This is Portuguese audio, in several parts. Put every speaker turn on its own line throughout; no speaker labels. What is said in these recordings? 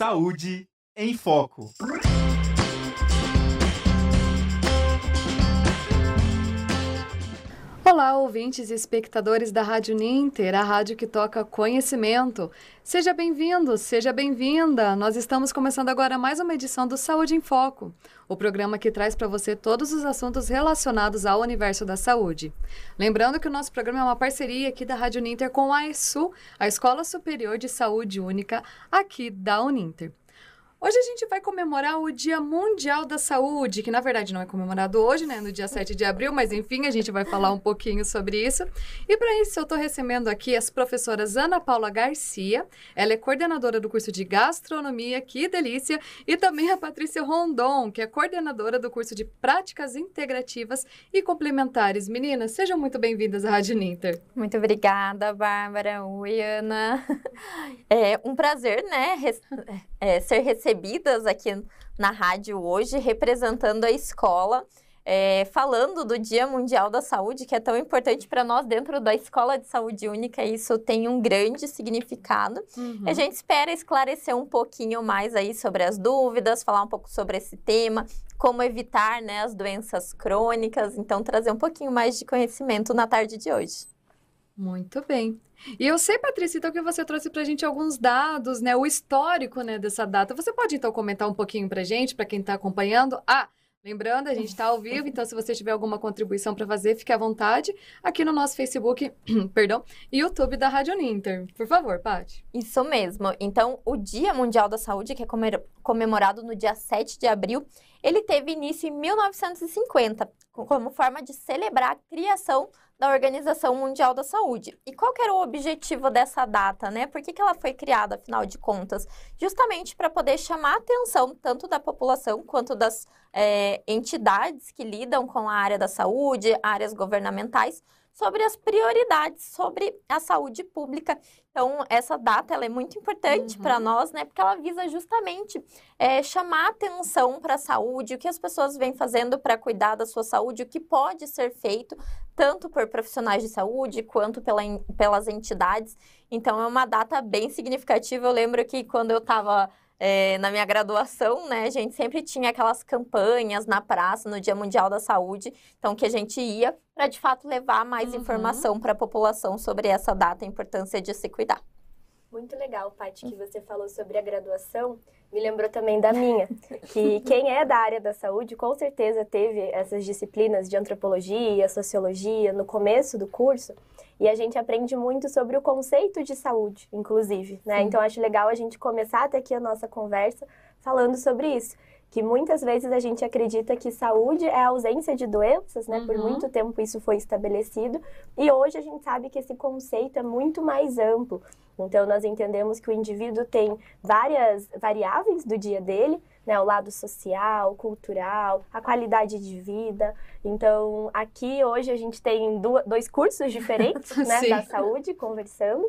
Saúde em Foco.
Olá, ouvintes e espectadores da Rádio Ninter, a rádio que toca conhecimento. Seja bem-vindo, seja bem-vinda. Nós estamos começando agora mais uma edição do Saúde em Foco, o programa que traz para você todos os assuntos relacionados ao universo da saúde. Lembrando que o nosso programa é uma parceria aqui da Rádio Ninter com a ESU, a Escola Superior de Saúde Única, aqui da Uninter. Hoje a gente vai comemorar o Dia Mundial da Saúde, que na verdade não é comemorado hoje, né, no dia 7 de abril, mas enfim, a gente vai falar um pouquinho sobre isso. E para isso eu estou recebendo aqui as professoras Ana Paula Garcia, ela é coordenadora do curso de Gastronomia, que delícia, e também a Patrícia Rondon, que é coordenadora do curso de Práticas Integrativas e Complementares. Meninas, sejam muito bem-vindas à Rádio Ninter.
Muito obrigada, Bárbara. Oi, Ana. É um prazer, né, é, ser recebidas aqui na rádio hoje, representando a escola, é, falando do Dia Mundial da Saúde, que é tão importante para nós dentro da Escola de Saúde Única. Isso tem um grande significado. Uhum. A gente espera esclarecer um pouquinho mais aí sobre as dúvidas, falar um pouco sobre esse tema, como evitar né, as doenças crônicas, então trazer um pouquinho mais de conhecimento na tarde de hoje.
Muito bem. E eu sei, Patrícia, então que você trouxe para a gente alguns dados, né? O histórico né, dessa data. Você pode então comentar um pouquinho para a gente, para quem está acompanhando? Ah, lembrando, a gente está ao vivo, então se você tiver alguma contribuição para fazer, fique à vontade aqui no nosso Facebook, perdão, e YouTube da Rádio Ninter. Por favor, Paty.
Isso mesmo. Então, o Dia Mundial da Saúde, que é comemorado no dia 7 de abril, ele teve início em 1950, como forma de celebrar a criação da Organização Mundial da Saúde. E qual era o objetivo dessa data, né? Por que, que ela foi criada, afinal de contas? Justamente para poder chamar a atenção tanto da população quanto das é, entidades que lidam com a área da saúde, áreas governamentais, sobre as prioridades sobre a saúde pública. Então, essa data ela é muito importante uhum. para nós, né? Porque ela visa justamente é, chamar atenção para a saúde, o que as pessoas vêm fazendo para cuidar da sua saúde, o que pode ser feito, tanto por profissionais de saúde quanto pela, pelas entidades. Então, é uma data bem significativa. Eu lembro que quando eu estava é, na minha graduação, né, a gente sempre tinha aquelas campanhas na praça no Dia Mundial da Saúde, então que a gente ia para de fato levar mais uhum. informação para a população sobre essa data, a importância de se cuidar.
Muito legal, Paty, que você falou sobre a graduação. Me lembrou também da minha, que quem é da área da saúde com certeza teve essas disciplinas de antropologia, sociologia no começo do curso. E a gente aprende muito sobre o conceito de saúde, inclusive, né? Então acho legal a gente começar até aqui a nossa conversa falando sobre isso que muitas vezes a gente acredita que saúde é a ausência de doenças, né? Uhum. Por muito tempo isso foi estabelecido, e hoje a gente sabe que esse conceito é muito mais amplo. Então nós entendemos que o indivíduo tem várias variáveis do dia dele, né? O lado social, cultural, a qualidade de vida. Então aqui hoje a gente tem dois cursos diferentes, né? da saúde conversando.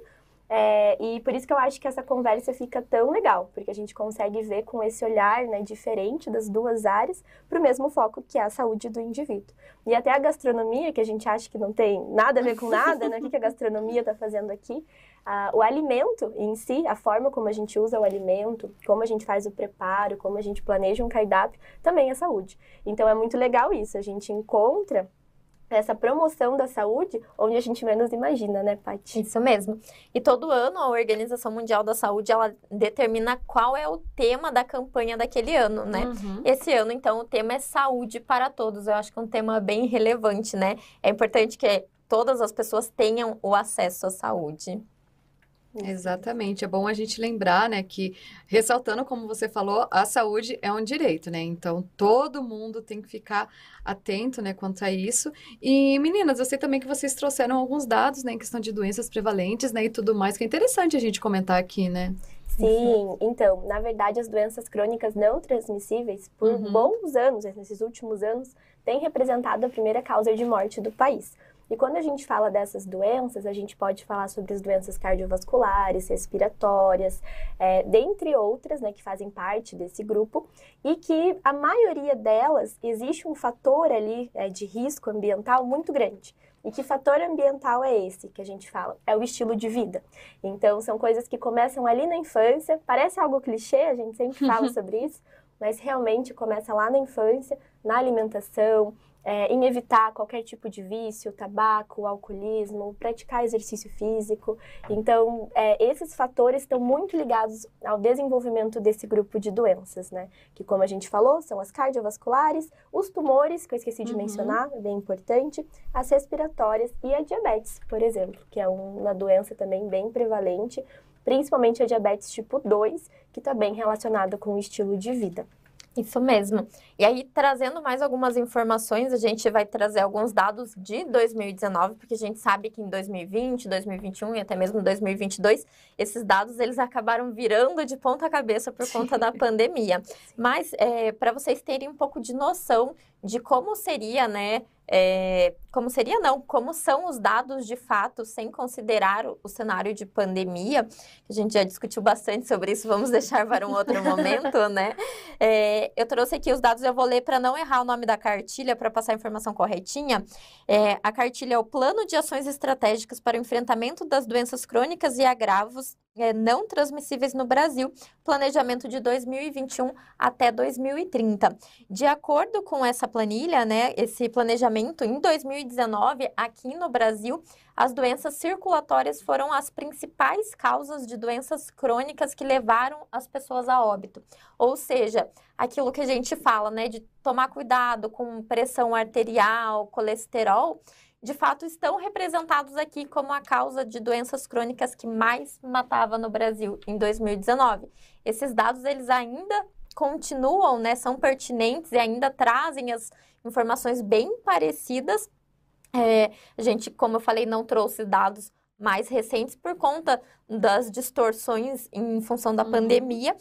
É, e por isso que eu acho que essa conversa fica tão legal, porque a gente consegue ver com esse olhar né, diferente das duas áreas para o mesmo foco que é a saúde do indivíduo. E até a gastronomia, que a gente acha que não tem nada a ver com nada, né? O que a gastronomia está fazendo aqui? Ah, o alimento em si, a forma como a gente usa o alimento, como a gente faz o preparo, como a gente planeja um cardápio, também é saúde. Então é muito legal isso, a gente encontra essa promoção da saúde onde a gente menos imagina, né, Paty?
Isso mesmo. E todo ano a Organização Mundial da Saúde ela determina qual é o tema da campanha daquele ano, né? Uhum. Esse ano, então, o tema é saúde para todos. Eu acho que é um tema bem relevante, né? É importante que todas as pessoas tenham o acesso à saúde.
Exatamente. É bom a gente lembrar, né, que ressaltando como você falou, a saúde é um direito, né? Então todo mundo tem que ficar atento, né, quanto a isso. E meninas, eu sei também que vocês trouxeram alguns dados, né, em questão de doenças prevalentes, né, e tudo mais, que é interessante a gente comentar aqui, né?
Sim, então, na verdade, as doenças crônicas não transmissíveis, por uhum. bons anos, nesses últimos anos, têm representado a primeira causa de morte do país. E quando a gente fala dessas doenças, a gente pode falar sobre as doenças cardiovasculares, respiratórias, é, dentre outras, né, que fazem parte desse grupo, e que a maioria delas existe um fator ali é, de risco ambiental muito grande. E que fator ambiental é esse que a gente fala? É o estilo de vida. Então, são coisas que começam ali na infância, parece algo clichê, a gente sempre fala sobre isso, mas realmente começa lá na infância, na alimentação, é, em evitar qualquer tipo de vício, tabaco, alcoolismo, praticar exercício físico. Então, é, esses fatores estão muito ligados ao desenvolvimento desse grupo de doenças, né? Que, como a gente falou, são as cardiovasculares, os tumores, que eu esqueci de uhum. mencionar, é bem importante, as respiratórias e a diabetes, por exemplo, que é uma doença também bem prevalente, principalmente a diabetes tipo 2, que está bem relacionada com o estilo de vida.
Isso mesmo. E aí, trazendo mais algumas informações, a gente vai trazer alguns dados de 2019, porque a gente sabe que em 2020, 2021 e até mesmo 2022, esses dados eles acabaram virando de ponta cabeça por conta da pandemia. Mas, é, para vocês terem um pouco de noção de como seria, né, é, como seria não, como são os dados de fato, sem considerar o, o, cenário de pandemia, a gente já discutiu bastante sobre isso, vamos deixar para um outro momento, né? É, eu trouxe aqui os dados, eu vou ler para não errar o nome da cartilha, para passar a informação corretinha. É, a cartilha é o Plano de Ações Estratégicas para o Enfrentamento das Doenças Crônicas e Agravos não transmissíveis no Brasil, planejamento de 2021 até 2030. De acordo com essa planilha, né, esse planejamento em 2019, aqui no Brasil, as doenças circulatórias foram as principais causas de doenças crônicas que levaram as pessoas a óbito. Ou seja, aquilo que a gente fala, né, de tomar cuidado com pressão arterial, colesterol, de fato estão representados aqui como a causa de doenças crônicas que mais matava no Brasil em 2019. Esses dados eles ainda continuam, né, são pertinentes e ainda trazem as informações bem parecidas. É, a gente, como eu falei, não trouxe dados mais recentes por conta das distorções em função da uhum. pandemia.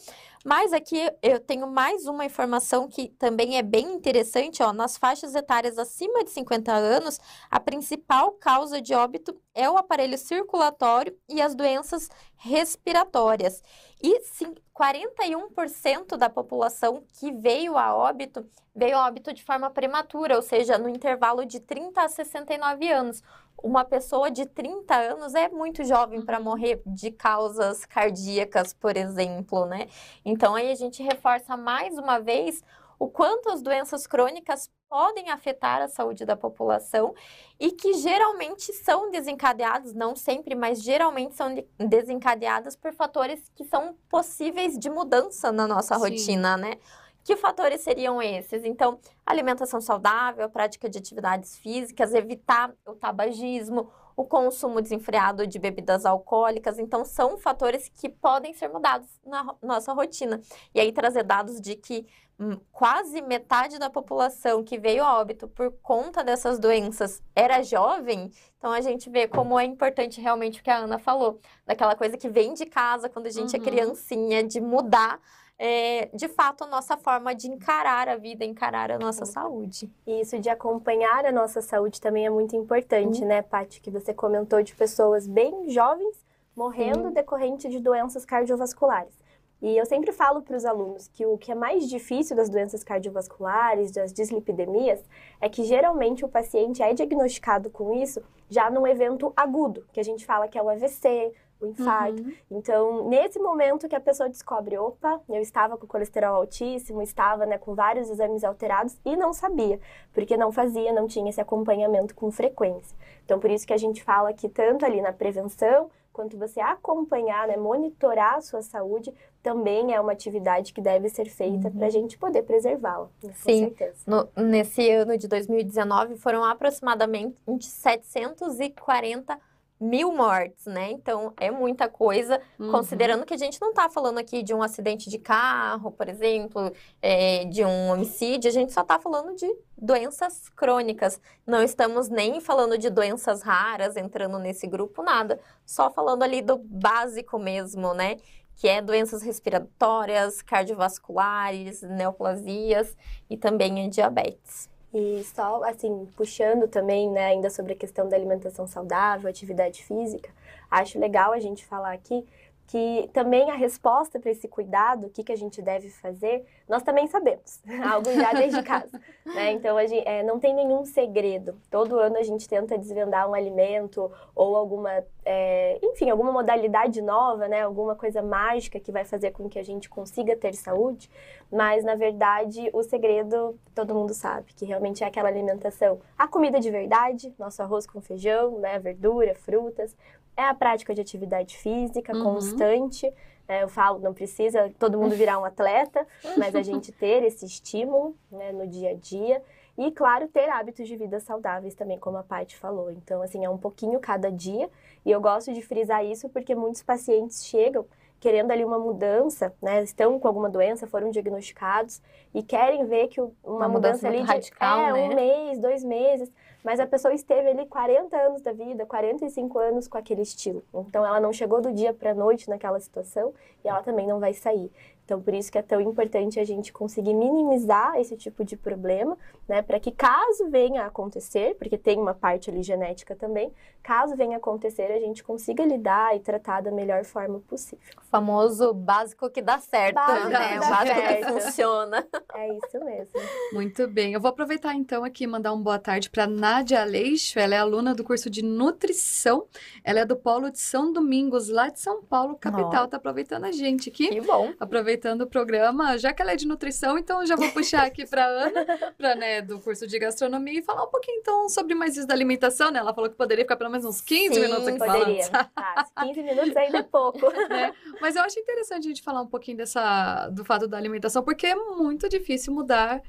Mas aqui eu tenho mais uma informação que também é bem interessante, ó, nas faixas etárias acima de 50 anos, a principal causa de óbito é o aparelho circulatório e as doenças respiratórias. E sim, 41% da população que veio a óbito veio a óbito de forma prematura, ou seja, no intervalo de 30 a 69 anos. Uma pessoa de 30 anos é muito jovem para uhum. morrer de causas cardíacas, por exemplo, né? Então aí a gente reforça mais uma vez o quanto as doenças crônicas podem afetar a saúde da população e que geralmente são desencadeadas, não sempre, mas geralmente são desencadeadas por fatores que são possíveis de mudança na nossa Sim. rotina, né? Que fatores seriam esses? Então, alimentação saudável, prática de atividades físicas, evitar o tabagismo, o consumo desenfreado de bebidas alcoólicas. Então, são fatores que podem ser mudados na nossa rotina. E aí, trazer dados de que hum, quase metade da população que veio a óbito por conta dessas doenças era jovem. Então, a gente vê como é importante realmente o que a Ana falou, daquela coisa que vem de casa quando a gente é uhum. é criancinha, de mudar é, de fato, a nossa forma de encarar a vida, encarar a nossa saúde.
E isso de acompanhar a nossa saúde também é muito importante, uhum. né, Paty? Que você comentou de pessoas bem jovens morrendo decorrente de doenças cardiovasculares. E eu sempre falo para os alunos que o que é mais difícil das doenças cardiovasculares, das dislipidemias, é que geralmente o paciente é diagnosticado com isso já num evento agudo, que a gente fala que é o AVC, o infarto. Uhum. Então, nesse momento que a pessoa descobre, opa, eu estava com colesterol altíssimo, estava né, com vários exames alterados e não sabia, porque não fazia, não tinha esse acompanhamento com frequência. Então, por isso que a gente fala que tanto ali na prevenção, quanto você acompanhar, né, monitorar a sua saúde, também é uma atividade que deve ser feita uhum. para a gente poder preservá-la.
Sim, no, nesse ano de 2019 foram aproximadamente 740 mil mortes, né? Então é muita coisa, uhum. considerando que a gente não está falando aqui de um acidente de carro, por exemplo, é, de um homicídio, a gente só está falando de doenças crônicas. Não estamos nem falando de doenças raras entrando nesse grupo, nada. Só falando ali do básico mesmo, né? Que é doenças respiratórias, cardiovasculares, neoplasias e também a diabetes.
E só, assim, puxando também, né, ainda sobre a questão da alimentação saudável, atividade física, acho legal a gente falar aqui que também a resposta para esse cuidado, o que, que a gente deve fazer, nós também sabemos, algo já desde casa. Né? Então, a gente, é, não tem nenhum segredo. Todo ano a gente tenta desvendar um alimento ou alguma, é, enfim, alguma modalidade nova, né? alguma coisa mágica que vai fazer com que a gente consiga ter saúde, mas, na verdade, o segredo todo mundo sabe, que realmente é aquela alimentação. A comida de verdade, nosso arroz com feijão, né? verdura, frutas, é a prática de atividade física uhum. constante. É, eu falo, não precisa todo mundo virar um atleta, mas a gente ter esse estímulo né, no dia a dia. E, claro, ter hábitos de vida saudáveis também, como a Paty falou. Então, assim, é um pouquinho cada dia. E eu gosto de frisar isso porque muitos pacientes chegam querendo ali uma mudança, né? Estão com alguma doença, foram diagnosticados e querem ver que uma, uma mudança, mudança ali de
radical,
é,
né?
um mês, dois meses. Mas a pessoa esteve ali 40 anos da vida, 45 anos com aquele estilo. Então ela não chegou do dia para a noite naquela situação e ela também não vai sair. Então, por isso que é tão importante a gente conseguir minimizar esse tipo de problema, né? Para que caso venha a acontecer, porque tem uma parte ali genética também, caso venha a acontecer, a gente consiga lidar e tratar da melhor forma possível.
O famoso básico que dá certo,
básico
né?
Dá
o básico
certo.
que funciona.
É isso mesmo.
Muito bem. Eu vou aproveitar então aqui e mandar uma boa tarde para Nádia Aleixo. Ela é aluna do curso de nutrição. Ela é do Polo de São Domingos, lá de São Paulo, capital. Tá aproveitando a gente aqui.
Que bom.
Aproveitando o programa, já que ela é de nutrição, então já vou puxar aqui para Ana, para né, do curso de gastronomia e falar um pouquinho então sobre mais isso da alimentação, né? Ela falou que poderia ficar pelo menos uns 15
Sim,
minutos aqui
Poderia.
falando.
Tá, 15 minutos ainda é pouco.
né? Mas eu acho interessante a gente falar um pouquinho dessa do fato da alimentação, porque é muito difícil mudar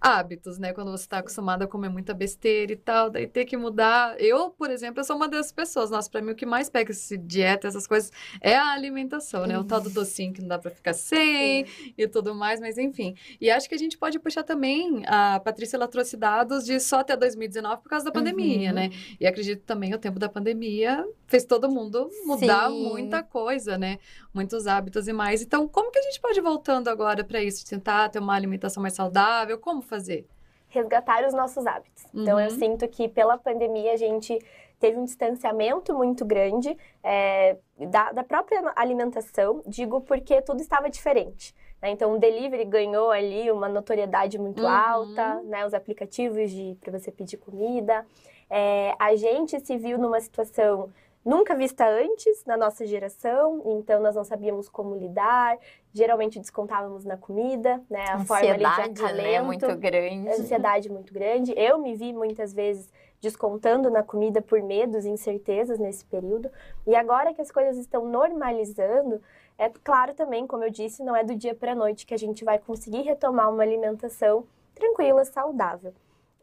hábitos, né? Quando você está acostumado a comer muita besteira e tal, daí ter que mudar. Eu, por exemplo, eu sou uma dessas pessoas. Nossa, para mim o que mais pega esse dieta, essas coisas, é a alimentação, né? O tal do docinho que não dá para ficar sem e tudo mais, mas enfim. E acho que a gente pode puxar também, a Patrícia ela trouxe dados de só até 2019 por causa da pandemia,
Uhum.
né? E acredito também o tempo da pandemia fez todo mundo mudar
Sim.
muita coisa, né? Muitos hábitos e mais. Então, como que a gente pode ir voltando agora para isso? Tentar ter uma alimentação mais saudável? Como fazer?
resgatar os nossos hábitos. Então, eu
Uhum.
sinto que pela pandemia a gente teve um distanciamento muito grande é, da, da própria alimentação, digo porque tudo estava diferente. né? Então, o delivery ganhou ali uma notoriedade muito
Uhum.
alta, né? os aplicativos para você pedir comida. É, a gente se viu numa situação nunca vista antes na nossa geração, então nós não sabíamos como lidar, geralmente descontávamos na comida, né? A forma ali de
Ansiedade, né?
acalento
Muito grande.
ansiedade muito grande. Eu me vi muitas vezes descontando na comida por medos e incertezas nesse período. E agora que as coisas estão normalizando, é claro também, como eu disse, não é do dia para a noite que a gente vai conseguir retomar uma alimentação tranquila, saudável.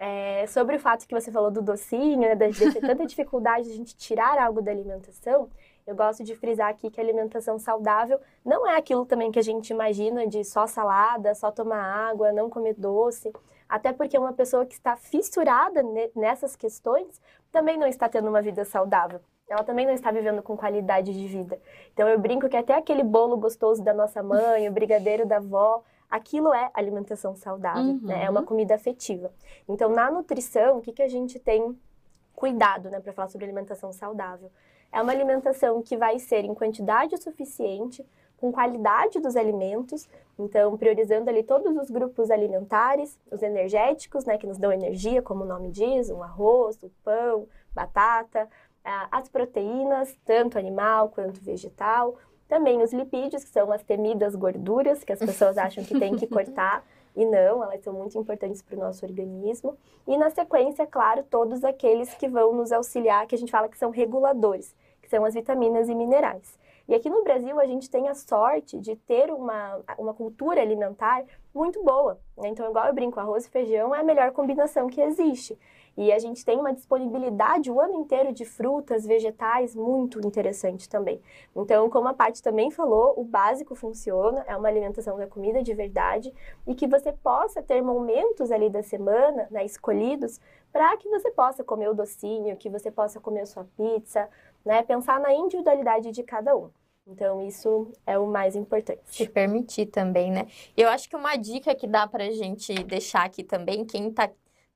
É, sobre o fato que você falou do docinho, né, de ter tanta dificuldade de a gente tirar algo da alimentação, eu gosto de frisar aqui que a alimentação saudável não é aquilo também que a gente imagina de só salada, só tomar água, não comer doce. Até porque uma pessoa que está fissurada nessas questões também não está tendo uma vida saudável. Ela também não está vivendo com qualidade de vida. Então eu brinco que até aquele bolo gostoso da nossa mãe, o brigadeiro da avó, aquilo é alimentação saudável,
Uhum.
né? É uma comida afetiva. Então na nutrição, o que, que a gente tem cuidado, né, para falar sobre alimentação saudável? É uma alimentação que vai ser em quantidade suficiente, com qualidade dos alimentos, então priorizando ali todos os grupos alimentares, os energéticos, né, que nos dão energia, como o nome diz, o arroz, o pão, batata, ah, as proteínas, tanto animal quanto vegetal, também os lipídios, que são as temidas gorduras, que as pessoas acham que tem que cortar, e não, elas são muito importantes para o nosso organismo. E na sequência, claro, todos aqueles que vão nos auxiliar, que a gente fala que são reguladores, que são as vitaminas e minerais. E aqui no Brasil a gente tem a sorte de ter uma, uma cultura alimentar muito boa. Né? Então, igual eu brinco, arroz e feijão é a melhor combinação que existe. E a gente tem uma disponibilidade o ano inteiro de frutas, vegetais, muito interessante também. Então, como a Paty também falou, o básico funciona, é uma alimentação da comida de verdade e que você possa ter momentos ali da semana, né, escolhidos, para que você possa comer o docinho, que você possa comer a sua pizza, né, pensar na individualidade de cada um. Então, isso é o mais importante.
Se permitir também, né? Eu acho que uma dica que dá pra gente deixar aqui também, quem tá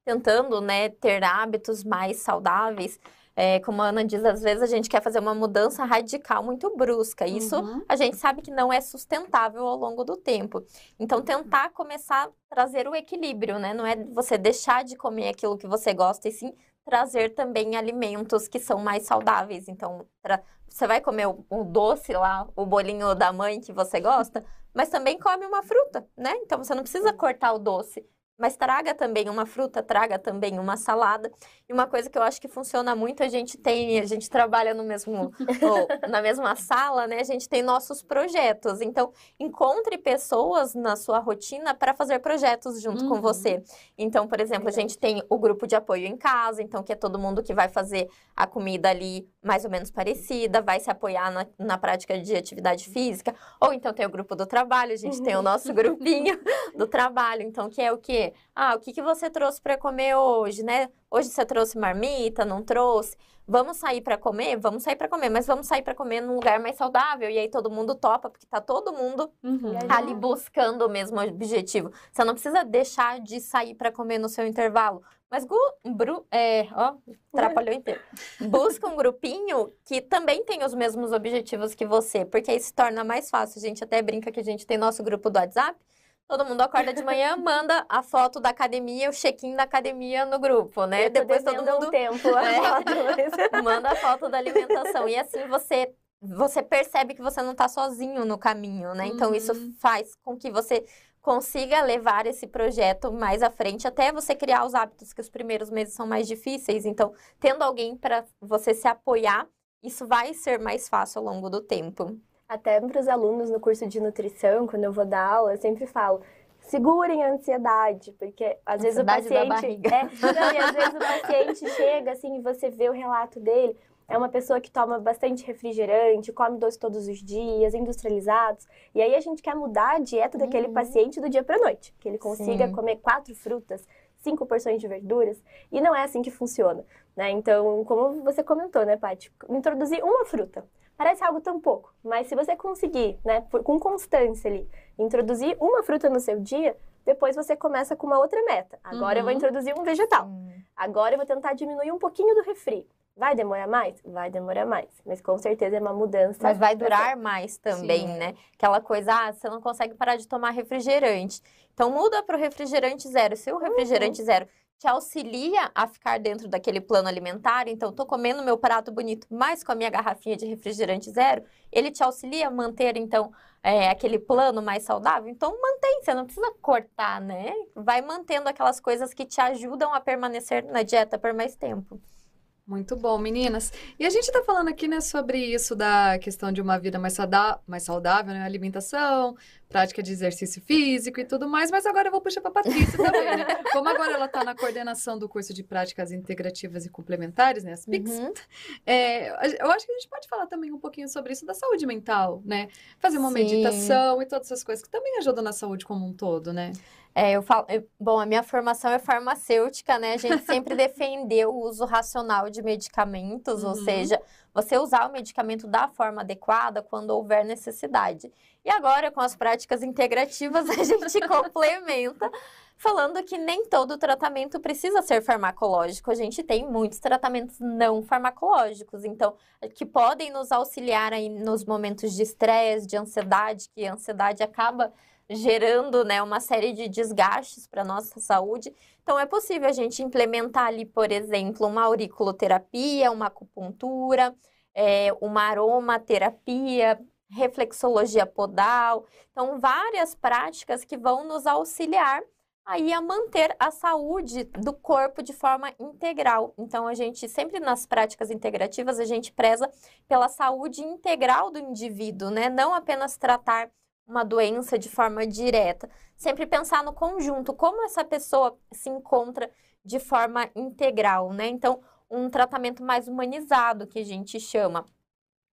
tentando, né, ter hábitos mais saudáveis, é, como a Ana diz, às vezes a gente quer fazer uma mudança radical muito brusca. Isso
Uhum.
a gente sabe que não é sustentável ao longo do tempo. Então, tentar começar a trazer o equilíbrio, né? Não é você deixar de comer aquilo que você gosta, e sim trazer também alimentos que são mais saudáveis. Então, tra- você vai comer o, o doce lá, o bolinho da mãe que você gosta, mas também come uma fruta, né? Então, você não precisa cortar o doce. Mas traga também uma fruta, traga também uma salada. E uma coisa que eu acho que funciona muito, a gente tem, a gente trabalha no mesmo, na mesma sala, né? A gente tem nossos projetos. Então, encontre pessoas na sua rotina para fazer projetos junto com
Uhum.
você. Então, por exemplo, a gente tem o grupo de apoio em casa, então que é todo mundo que vai fazer a comida ali mais ou menos parecida, vai se apoiar na, na prática de atividade física. Ou então tem o grupo do trabalho, a gente tem o nosso grupinho do trabalho, então que é o Ah, o que, que você trouxe para comer hoje, né? Hoje você trouxe marmita, não trouxe? Vamos sair para comer? Vamos sair para comer, mas vamos sair para comer num lugar mais saudável. E aí todo mundo topa, porque tá todo mundo
Uhum.
Ali buscando o mesmo objetivo. Você não precisa deixar de sair para comer no seu intervalo. Mas, gu- bru, é, ó, atrapalhou inteiro. Busca um grupinho que também tem os mesmos objetivos que você, porque aí se torna mais fácil. A gente até brinca que a gente tem nosso grupo do WhatsApp. Todo mundo acorda de manhã, manda a foto da academia, o check-in da academia no grupo, né?
Eu
Depois todo
há um
mundo
tempo.
É.
a mas-
manda a foto da alimentação. E assim você você percebe que você não está sozinho no caminho, né? Então isso
Uhum.
faz com que você consiga levar esse projeto mais à frente até você criar os hábitos que os primeiros meses são mais difíceis. Então, tendo alguém para você se apoiar, isso vai ser mais fácil ao longo do tempo.
Até para os alunos no curso de nutrição, quando eu vou dar aula, eu sempre falo. Segurem a ansiedade, porque às vezes o paciente. É, não, e às vezes o paciente chega assim e você vê o relato dele. É uma pessoa que toma bastante refrigerante, come doce todos os dias, industrializados. E aí a gente quer mudar a dieta daquele
Uhum.
paciente do dia para noite. Que ele consiga
Sim.
comer quatro frutas, cinco porções de verduras. E não é assim que funciona. Né? Então, como você comentou, né, Paty? Introduzir uma fruta. Parece algo tão pouco, mas se você conseguir, né, por- com constância ali, introduzir uma fruta no seu dia, depois você começa com uma outra meta. Agora eu vou
Uhum.
introduzir um vegetal. Agora eu vou tentar diminuir um pouquinho do refri. Vai demorar mais? Vai demorar mais. Mas com certeza é uma mudança.
Mas vai durar mais também,
Sim.
né? Aquela coisa, ah, você não consegue parar de tomar refrigerante. Então muda para o refrigerante zero. Se o refrigerante zero te auxilia a ficar dentro daquele plano alimentar, então tô comendo meu prato bonito, mas com a minha garrafinha de refrigerante zero, ele te auxilia a manter então é, aquele plano mais saudável. Então mantém, você não precisa cortar, né? Vai mantendo aquelas coisas que te ajudam a permanecer na dieta por mais tempo.
Muito bom, meninas. E a gente tá falando aqui, né, sobre isso da questão de uma vida mais, sauda- mais saudável, né? Alimentação, prática de exercício físico e tudo mais, mas agora eu vou puxar pra Patrícia também, né? Como agora ela tá na coordenação do curso de práticas integrativas e complementares, né, as PICs,
Uhum.
é, a- eu acho que a gente pode falar também um pouquinho sobre isso da saúde mental, né? Fazer uma
Sim.
meditação e todas essas coisas que também ajudam na saúde como um todo, né?
É, eu falo, eu- bom, a minha formação é farmacêutica, né? A gente sempre defendeu o uso racional de medicamentos, ou
Uhum.
seja, você usar o medicamento da forma adequada quando houver necessidade. E agora, com as práticas integrativas, a gente complementa, falando que nem todo tratamento precisa ser farmacológico. A gente tem muitos tratamentos não farmacológicos, então, que podem nos auxiliar aí nos momentos de estresse, de ansiedade, que a ansiedade acaba gerando né, uma série de desgastes para a nossa saúde. Então, é possível a gente implementar ali, por exemplo, uma auriculoterapia, uma acupuntura, é, uma aromaterapia, reflexologia podal. Então, várias práticas que vão nos auxiliar aí a manter a saúde do corpo de forma integral. Então, a gente sempre nas práticas integrativas, a gente preza pela saúde integral do indivíduo, né? Não apenas tratar uma doença de forma direta. Sempre pensar no conjunto, como essa pessoa se encontra de forma integral, né? Então, um tratamento mais humanizado, que a gente chama.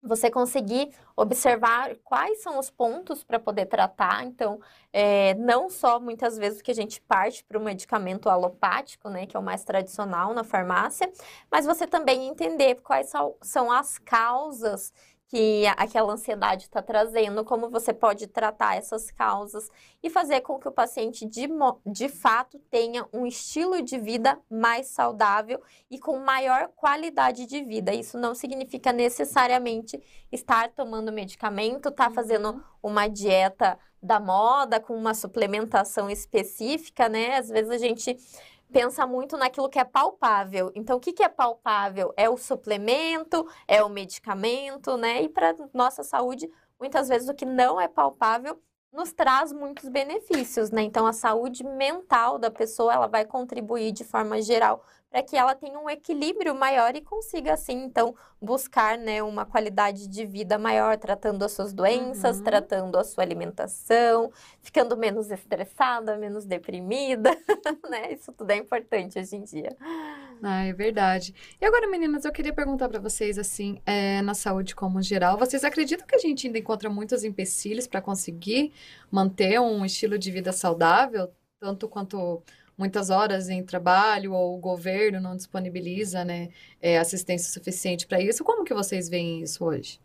Você conseguir observar quais são os pontos para poder tratar. Então, é, não só muitas vezes que a gente parte para o medicamento alopático, né, que é o mais tradicional na farmácia, mas você também entender quais são, as causas que aquela ansiedade está trazendo, como você pode tratar essas causas e fazer com que o paciente de, de fato tenha um estilo de vida mais saudável e com maior qualidade de vida. Isso não significa necessariamente estar tomando medicamento, estar tá fazendo uhum. uma dieta da moda com uma suplementação específica, né? Às vezes a gente pensa muito naquilo que é palpável. Então, o que, que é palpável? É o suplemento, é o medicamento, né? E para nossa saúde, muitas vezes o que não é palpável nos traz muitos benefícios, né? Então, a saúde mental da pessoa, ela vai contribuir de forma geral para que ela tenha um equilíbrio maior e consiga, assim, então, buscar, né, uma qualidade de vida maior, tratando as suas doenças, uhum. tratando a sua alimentação, ficando menos estressada, menos deprimida, né? Isso tudo é importante hoje em dia.
Ah, é verdade. E agora, meninas, eu queria perguntar para vocês, assim, é, na saúde como geral, vocês acreditam que a gente ainda encontra muitos empecilhos para conseguir manter um estilo de vida saudável, tanto quanto muitas horas em trabalho ou o governo não disponibiliza né, é, assistência suficiente para isso. Como que vocês veem isso hoje?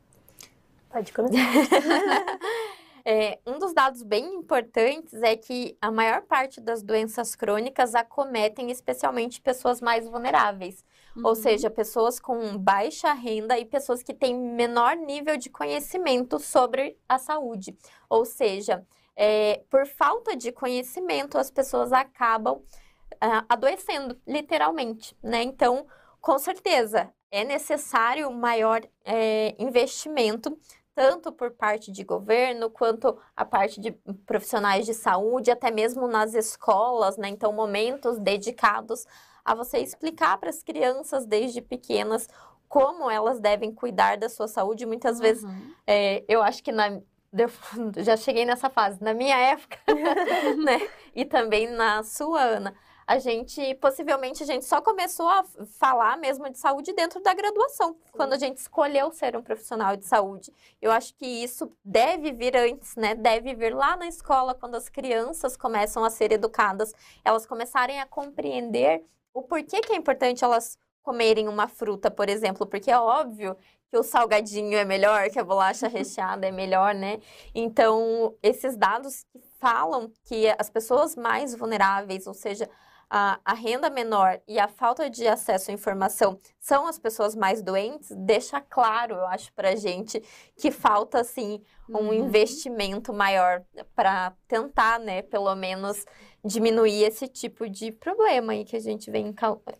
Pode começar.
É, um dos dados bem importantes é que a maior parte das doenças crônicas acometem especialmente pessoas mais vulneráveis, uhum. ou seja, pessoas com baixa renda e pessoas que têm menor nível de conhecimento sobre a saúde. Ou seja, é, por falta de conhecimento, as pessoas acabam uh, adoecendo, literalmente, né? Então, com certeza, é necessário maior é, investimento, tanto por parte de governo, quanto a parte de profissionais de saúde, até mesmo nas escolas, né? Então, momentos dedicados a você explicar para as crianças desde pequenas como elas devem cuidar da sua saúde. Muitas uhum. vezes, é, eu acho que na já cheguei nessa fase. Na minha época, né? E também na sua, Ana, a gente, possivelmente, a gente só começou a falar mesmo de saúde dentro da graduação, Sim. quando a gente escolheu ser um profissional de saúde. Eu acho que isso deve vir antes, né? Deve vir lá na escola, quando as crianças começam a ser educadas, elas começarem a compreender o porquê que é importante elas comerem uma fruta, por exemplo, porque é óbvio que o salgadinho é melhor, que a bolacha recheada é melhor, né? Então, esses dados que falam que as pessoas mais vulneráveis, ou seja, a, a, renda menor e a falta de acesso à informação são as pessoas mais doentes, deixa claro, eu acho, para a gente que falta, assim, um uhum. investimento maior para tentar, né, pelo menos diminuir esse tipo de problema aí que a gente vem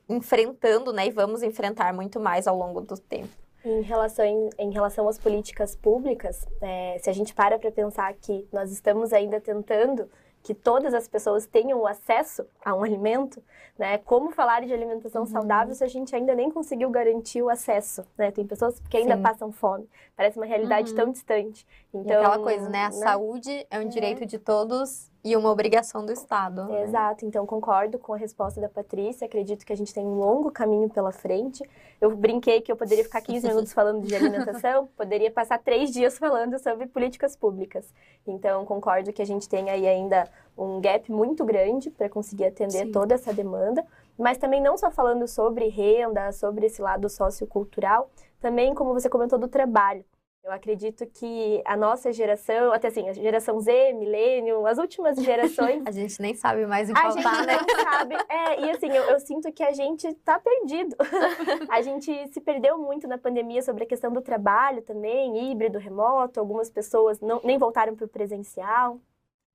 enfrentando, né, e vamos enfrentar muito mais ao longo do tempo.
Em relação, em, em relação às políticas públicas, é, se a gente para para pensar que nós estamos ainda tentando que todas as pessoas tenham acesso a um alimento, né? Como falar de alimentação uhum. saudável se a gente ainda nem conseguiu garantir o acesso, né? Tem pessoas que ainda Sim. passam fome. Parece uma realidade uhum. tão distante.
Então, e aquela coisa, né? A né? saúde é um direito é. de todos e uma obrigação do Estado.
Né? Exato, então concordo com a resposta da Patrícia, acredito que a gente tem um longo caminho pela frente. Eu brinquei que eu poderia ficar 15 minutos falando de alimentação, poderia passar três dias falando sobre políticas públicas. Então concordo que a gente tem aí ainda um gap muito grande para conseguir atender Sim. toda essa demanda, mas também não só falando sobre renda, sobre esse lado sociocultural, também como você comentou do trabalho. Eu acredito que a nossa geração, até assim, a geração Z, milênio, as últimas gerações.
a gente nem sabe mais em qual
A gente né? não sabe. É, e assim, eu, eu, sinto que a gente tá perdido. a gente se perdeu muito na pandemia sobre a questão do trabalho também, híbrido, remoto. Algumas pessoas não, nem voltaram para o presencial.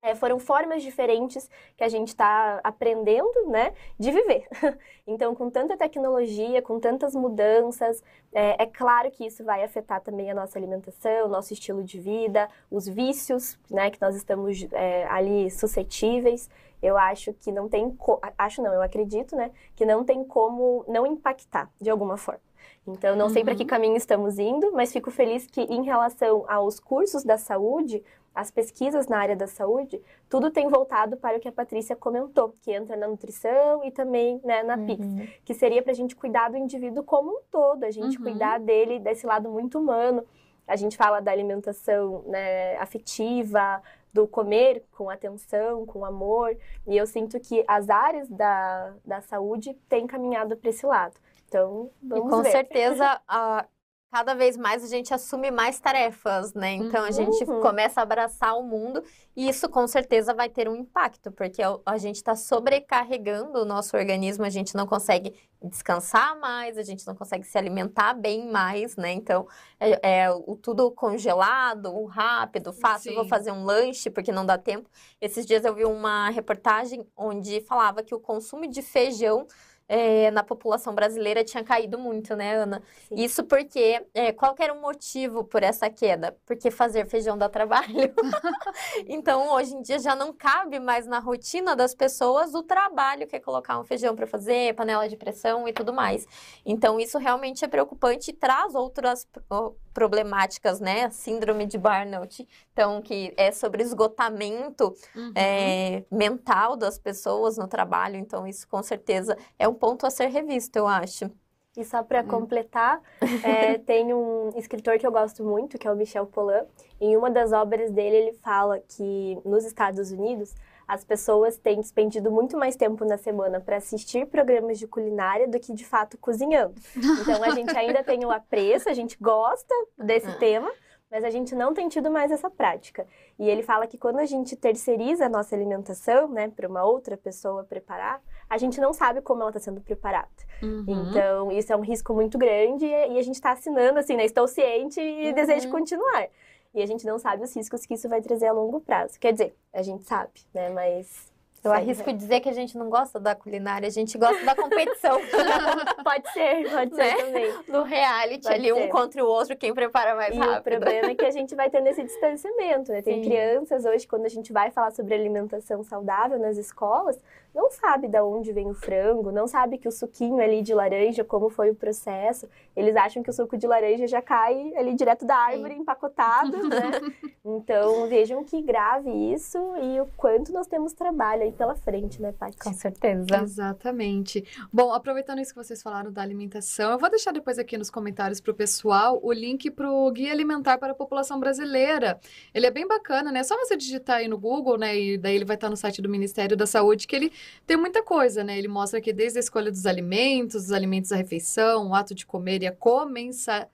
É, foram formas diferentes que a gente está aprendendo, né, de viver. Então, com tanta tecnologia, com tantas mudanças, é, é, claro que isso vai afetar também a nossa alimentação, o nosso estilo de vida, os vícios, né, que nós estamos é, ali suscetíveis. Eu acho que não tem, acho não, eu acredito, né, que não tem como não impactar de alguma forma. Então, não sei para que uhum. caminho estamos indo, mas fico feliz que, em relação aos cursos da saúde, as pesquisas na área da saúde, tudo tem voltado para o que a Patrícia comentou, que entra na nutrição e também né, na uhum. PIX, que seria para a gente cuidar do indivíduo como um todo, a gente uhum. cuidar dele desse lado muito humano. A gente fala da alimentação né, afetiva, do comer com atenção, com amor, e eu sinto que as áreas da, da saúde têm caminhado para esse lado. Então, vamos
e com
ver.
certeza, a, cada vez mais a gente assume mais tarefas, né? Então a gente
Uhum.
começa a abraçar o mundo e isso com certeza vai ter um impacto, porque a, gente está sobrecarregando o nosso organismo, a gente não consegue descansar mais, a gente não consegue se alimentar bem mais, né? Então é, é o tudo congelado, o rápido, fácil,
Sim.
vou fazer um lanche porque não dá tempo. Esses dias eu vi uma reportagem onde falava que o consumo de feijão eh, na população brasileira tinha caído muito, né, Ana?
Sim.
Isso porque, eh, qual era o motivo por essa queda? Porque fazer feijão dá trabalho. então, hoje em dia já não cabe mais na rotina das pessoas o trabalho que é colocar um feijão para fazer, panela de pressão e tudo mais. Então, isso realmente é preocupante e traz outras pro- problemáticas, né? Síndrome de burnout, então, que é sobre esgotamento
Uhum.
é, mental das pessoas no trabalho. Então, isso com certeza é um ponto a ser revisto, eu acho.
E só para completar, é, tem um escritor que eu gosto muito, que é o Michel Pollan. Em uma das obras dele, ele fala que nos Estados Unidos, as pessoas têm despendido muito mais tempo na semana para assistir programas de culinária do que de fato cozinhando. Então a gente ainda tem o apreço, a gente gosta desse
Ah.
tema, mas a gente não tem tido mais essa prática. E ele fala que quando a gente terceiriza a nossa alimentação, né, para uma outra pessoa preparar, a gente não sabe como ela está sendo preparada.
Uhum.
Então, isso é um risco muito grande e a gente está assinando assim, né? Estou ciente e
Uhum.
desejo continuar. E a gente não sabe os riscos que isso vai trazer a longo prazo. Quer dizer, a gente sabe, né? Mas.
Eu arrisco dizer que a gente não gosta da culinária, a gente gosta da competição.
o- Pode ser, pode ser
Né?
também.
Do reality,
Pode
ali um
ser.
contra o outro, quem prepara mais
E o
rápido.
problema é que a gente vai tendo esse distanciamento, né? Tem
Sim.
crianças hoje, quando a gente vai falar sobre alimentação saudável nas escolas, não sabe de onde vem o frango, não sabe que o suquinho ali de laranja, como foi o processo. Eles acham que o suco de laranja já cai ali direto da árvore, empacotado, né? Então, vejam que grave isso e o quanto nós temos trabalho aí pela frente, né, Paty?
Com certeza.
Exatamente. Bom, aproveitando isso que vocês falaram da alimentação, eu vou deixar depois aqui nos comentários para o pessoal o link para o Guia Alimentar para a População Brasileira. Ele é bem bacana, né? É só você digitar aí no Google, né? E daí ele vai estar no site do Ministério da Saúde, que ele tem muita coisa, né? Ele mostra aqui desde a escolha dos alimentos, dos alimentos da refeição, o ato de comer e a comensa...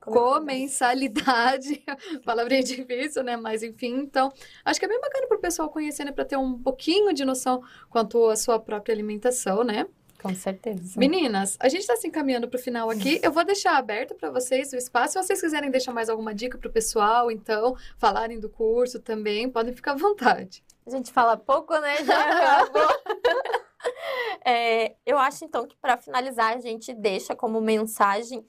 comensalidade, palavrinha difícil, né? Mas enfim, então, acho que é bem bacana para o pessoal conhecer, né? Para ter um pouquinho de noção quanto à sua própria alimentação, né?
Com certeza.
Meninas, a gente está se encaminhando para o final aqui. Eu vou deixar aberto para vocês o espaço. Se vocês quiserem deixar mais alguma dica para o pessoal, então, falarem do curso também, podem ficar à vontade.
A gente fala pouco, né? Já acabou. É, eu acho, então, que para finalizar, a gente deixa como mensagem,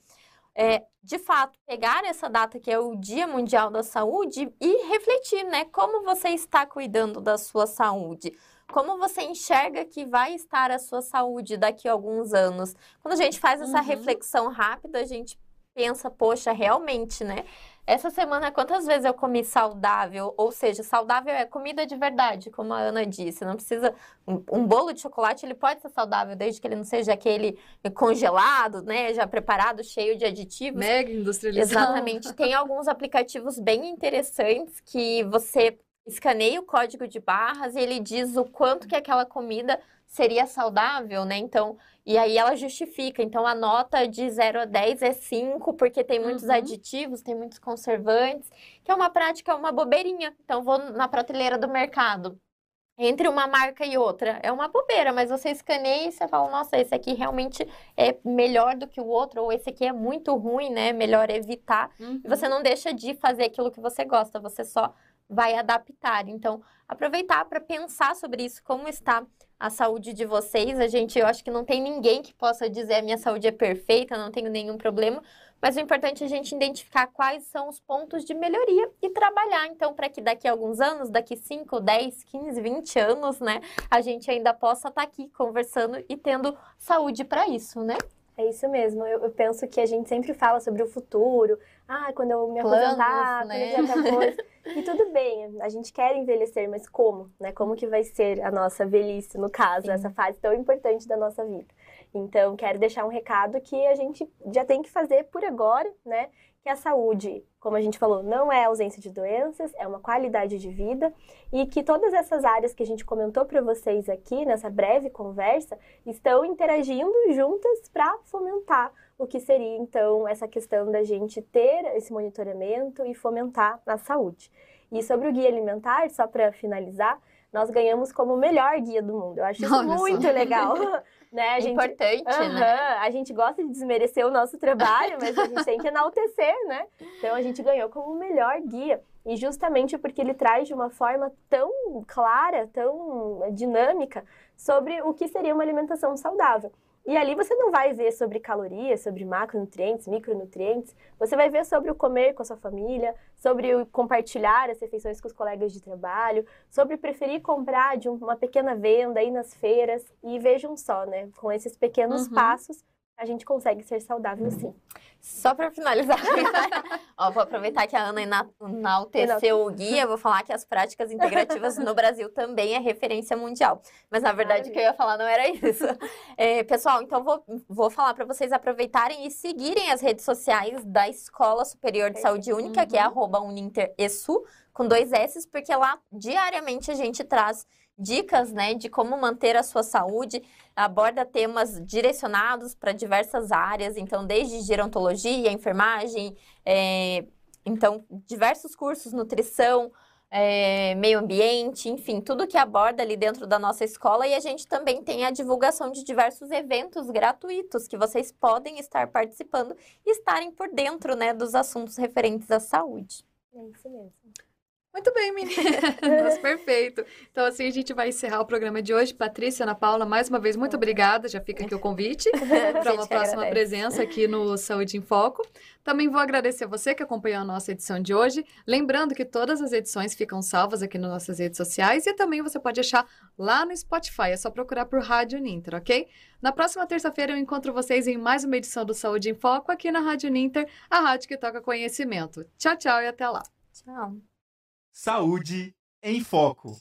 é, de fato, pegar essa data que é o Dia Mundial da Saúde e refletir, né? Como você está cuidando da sua saúde? Como você enxerga que vai estar a sua saúde daqui a alguns anos? Quando a gente faz essa
Uhum.
reflexão rápida, a gente pensa, poxa, realmente, né? Essa semana, quantas vezes eu comi saudável? Ou seja, saudável é comida de verdade, como a Ana disse. Não precisa. Um, um bolo de chocolate, ele pode ser saudável, desde que ele não seja aquele congelado, né? Já preparado, cheio de aditivos.
Mega industrializado.
Exatamente. Tem alguns aplicativos bem interessantes que você escaneia o código de barras e ele diz o quanto que aquela comida seria saudável, né? Então, e aí ela justifica. Então, a nota de 0 a 10 é 5, porque tem muitos
Uhum.
aditivos, tem muitos conservantes, que é uma prática, uma bobeirinha. Então, vou na prateleira do mercado. Entre uma marca e outra, é uma bobeira, mas você escaneia e você fala, nossa, esse aqui realmente é melhor do que o outro, ou esse aqui é muito ruim, né? Melhor evitar.
Uhum.
E você não deixa de fazer aquilo que você gosta, você só vai adaptar. Então, aproveitar para pensar sobre isso, como está a saúde de vocês. A gente, eu acho que não tem ninguém que possa dizer a minha saúde é perfeita, não tenho nenhum problema, mas o importante é a gente identificar quais são os pontos de melhoria e trabalhar, então, para que daqui a alguns anos, daqui 5, 10, 15, 20 anos, né, a gente ainda possa estar aqui conversando e tendo saúde para isso, né?
É isso mesmo. Eu, eu penso que a gente sempre fala sobre o futuro. Ah, quando eu me
Planos,
aposentar,
né?
quando eu coisa. E tudo bem, a gente quer envelhecer, mas como? Né? Como que vai ser a nossa velhice, no caso,
Sim.
essa fase tão importante da nossa vida? Então, quero deixar um recado que a gente já tem que fazer por agora, né? Que a saúde, como a gente falou, não é ausência de doenças, é uma qualidade de vida e que todas essas áreas que a gente comentou para vocês aqui nessa breve conversa estão interagindo juntas para fomentar o que seria então essa questão da gente ter esse monitoramento e fomentar a saúde. E sobre o guia alimentar, só para finalizar, nós ganhamos como o melhor guia do mundo. Eu acho isso
Olha
muito
só.
legal. né? A gente,
Importante,
Aham,
né?
A gente gosta de desmerecer o nosso trabalho, mas a gente tem que enaltecer, né? Então a gente ganhou como o melhor guia. E justamente porque ele traz de uma forma tão clara, tão dinâmica, sobre o que seria uma alimentação saudável. E ali você não vai ver sobre calorias, sobre macronutrientes, micronutrientes. Você vai ver sobre o comer com a sua família, sobre o compartilhar as refeições com os colegas de trabalho, sobre preferir comprar de uma pequena venda aí nas feiras. E vejam só, né? Com esses pequenos
Uhum.
passos, a gente consegue ser saudável sim.
Só para finalizar, ó, vou aproveitar que a Ana ena- enalteceu o guia, vou falar que as práticas integrativas no Brasil também é referência mundial. Mas na verdade o que eu ia falar não era isso. É, pessoal, então vou, vou falar para vocês aproveitarem e seguirem as redes sociais da Escola Superior de Saúde Única, que é arroba UninterESU, com dois S, porque lá diariamente a gente traz dicas, né, de como manter a sua saúde, aborda temas direcionados para diversas áreas, então desde gerontologia, enfermagem, é, então diversos cursos, nutrição, é, meio ambiente, enfim, tudo que aborda ali dentro da nossa escola e a gente também tem a divulgação de diversos eventos gratuitos que vocês podem estar participando e estarem por dentro, né, dos assuntos referentes à saúde.
É isso mesmo.
Muito bem, meninas. Perfeito. Então, assim, a gente vai encerrar o programa de hoje. Patrícia, Ana Paula, mais uma vez, muito obrigada. Já fica aqui o convite para uma próxima
agradece.
presença aqui no Saúde em Foco. Também vou agradecer você que acompanhou a nossa edição de hoje. Lembrando que todas as edições ficam salvas aqui nas nossas redes sociais e também você pode achar lá no Spotify. É só procurar por Rádio Ninter, ok? Na próxima terça-feira eu encontro vocês em mais uma edição do Saúde em Foco aqui na Rádio Ninter, a rádio que toca conhecimento. Tchau, tchau e até lá.
Tchau.
Saúde em Foco.